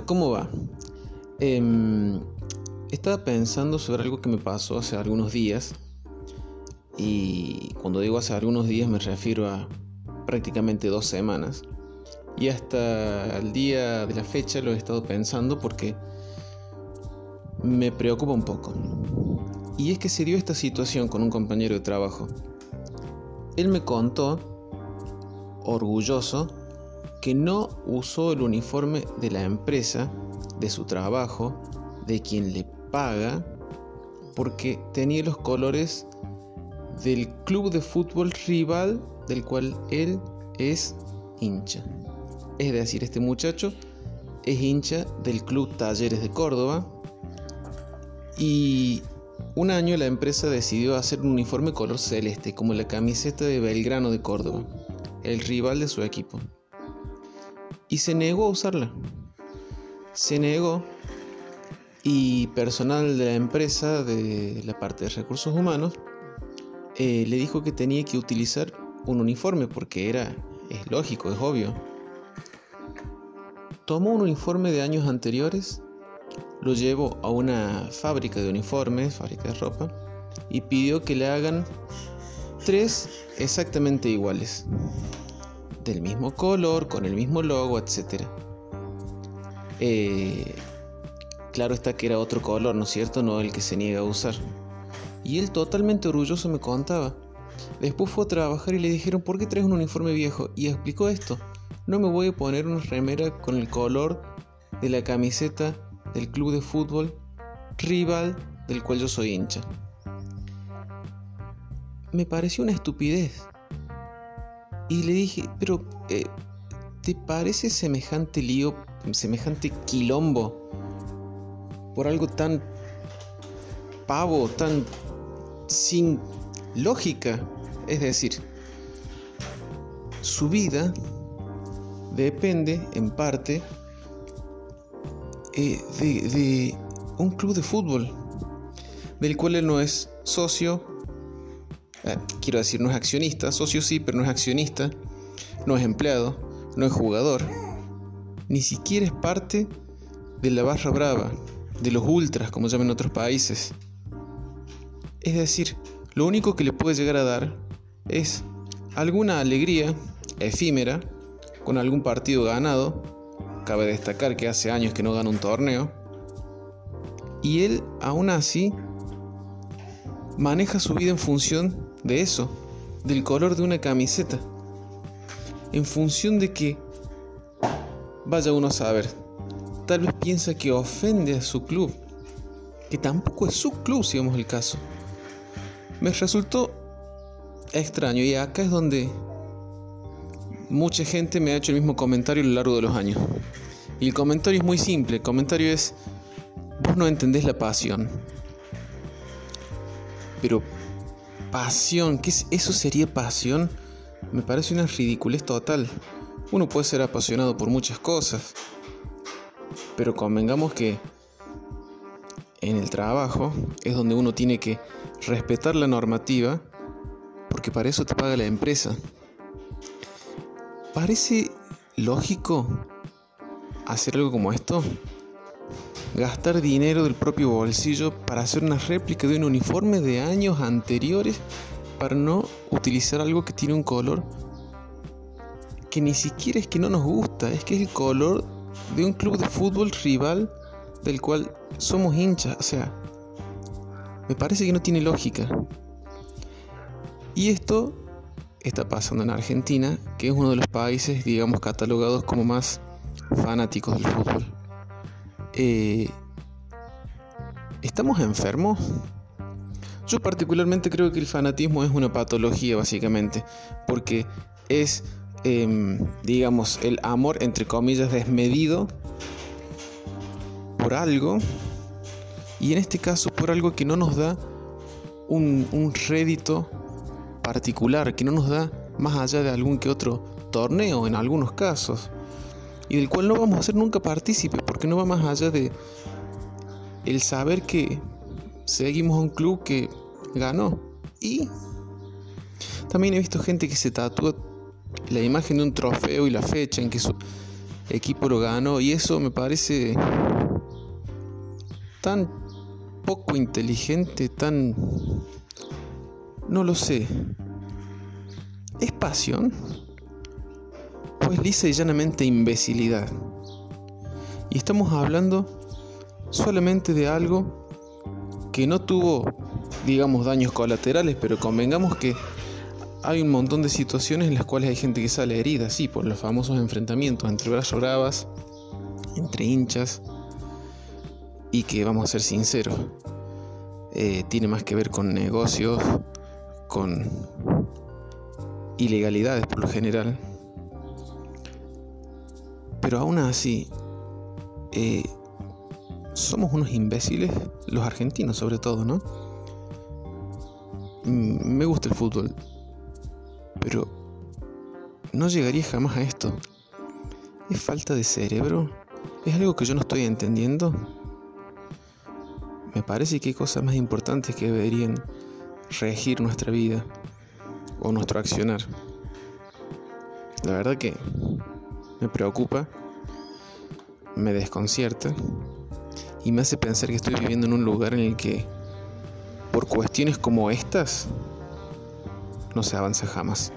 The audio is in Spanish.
¿cómo va? Em, estaba pensando sobre algo que me pasó hace algunos días. Y cuando digo hace algunos días me refiero a prácticamente dos semanas. Y hasta el día de la fecha lo he estado pensando porque me preocupa un poco. Y es que se dio esta situación con un compañero de trabajo. Él me contó, orgulloso, que no usó el uniforme de la empresa, de su trabajo, de quien le paga, porque tenía los colores del club de fútbol rival del cual él es hincha. Es decir, este muchacho es hincha del club Talleres de Córdoba y un año la empresa decidió hacer un uniforme color celeste como la camiseta de Belgrano de Córdoba, el rival de su equipo y se negó a usarla. Se negó y personal de la empresa, de la parte de recursos humanos, eh, le dijo que tenía que utilizar un uniforme porque era, es lógico, es obvio. Tomó un uniforme de años anteriores, lo llevó a una fábrica de uniformes, fábrica de ropa, y pidió que le hagan tres exactamente iguales del mismo color, con el mismo logo, etc. Eh, claro está que era otro color, ¿no es cierto? No el que se niega a usar. Y él totalmente orgulloso me contaba. Después fue a trabajar y le dijeron, ¿por qué traes un uniforme viejo? Y explicó esto. No me voy a poner una remera con el color de la camiseta del club de fútbol rival del cual yo soy hincha. Me pareció una estupidez. Y le dije, pero eh, ¿te parece semejante lío, semejante quilombo por algo tan pavo, tan sin lógica? Es decir, su vida depende en parte eh, de, de un club de fútbol del cual él no es socio eh, quiero decir, no es accionista, socio sí, pero no es accionista, no es empleado, no es jugador, ni siquiera es parte de la barra brava, de los ultras, como llaman en otros países. Es decir, lo único que le puede llegar a dar es alguna alegría efímera con algún partido ganado. Cabe destacar que hace años que no gana un torneo. Y él, aún así, maneja su vida en función de eso, del color de una camiseta, en función de que, vaya uno a saber, tal vez piensa que ofende a su club, que tampoco es su club si vemos el caso. Me resultó extraño y acá es donde mucha gente me ha hecho el mismo comentario a lo largo de los años. Y el comentario es muy simple, el comentario es, vos no entendés la pasión. Pero pasión, ¿qué es eso sería pasión? Me parece una ridiculez total. Uno puede ser apasionado por muchas cosas, pero convengamos que en el trabajo es donde uno tiene que respetar la normativa, porque para eso te paga la empresa. ¿Parece lógico hacer algo como esto? Gastar dinero del propio bolsillo para hacer una réplica de un uniforme de años anteriores para no utilizar algo que tiene un color que ni siquiera es que no nos gusta, es que es el color de un club de fútbol rival del cual somos hinchas, o sea, me parece que no tiene lógica. Y esto está pasando en Argentina, que es uno de los países, digamos, catalogados como más fanáticos del fútbol. Eh, ¿Estamos enfermos? Yo particularmente creo que el fanatismo es una patología básicamente, porque es, em, digamos, el amor entre comillas desmedido por algo, y en este caso por algo que no nos da un, un rédito particular, que no nos da más allá de algún que otro torneo en algunos casos y del cual no vamos a ser nunca partícipes porque no va más allá de el saber que seguimos a un club que ganó y también he visto gente que se tatúa la imagen de un trofeo y la fecha en que equipo lo ganó y eso me parece tan poco inteligente, tan... no lo sé. ¿Es pasión? Pues lisa y llanamente imbecilidad. Y estamos hablando solamente de algo que no tuvo, digamos, daños colaterales, pero convengamos que hay un montón de situaciones en las cuales hay gente que sale herida, sí, por los famosos enfrentamientos entre brazos bravas, entre hinchas, y que vamos a ser sinceros, eh, tiene más que ver con negocios, con ilegalidades por lo general. Pero aún así, eh, somos unos imbéciles, los argentinos sobre todo, ¿no? Mm, me gusta el fútbol, pero no llegaría jamás a esto. ¿Es falta de cerebro? ¿Es algo que yo no estoy entendiendo? Me parece que hay cosas más importantes que deberían regir nuestra vida o nuestro accionar. La verdad que me preocupa, me desconcierta y me hace pensar que estoy viviendo en un lugar en el que por cuestiones como estas no se avanza jamás.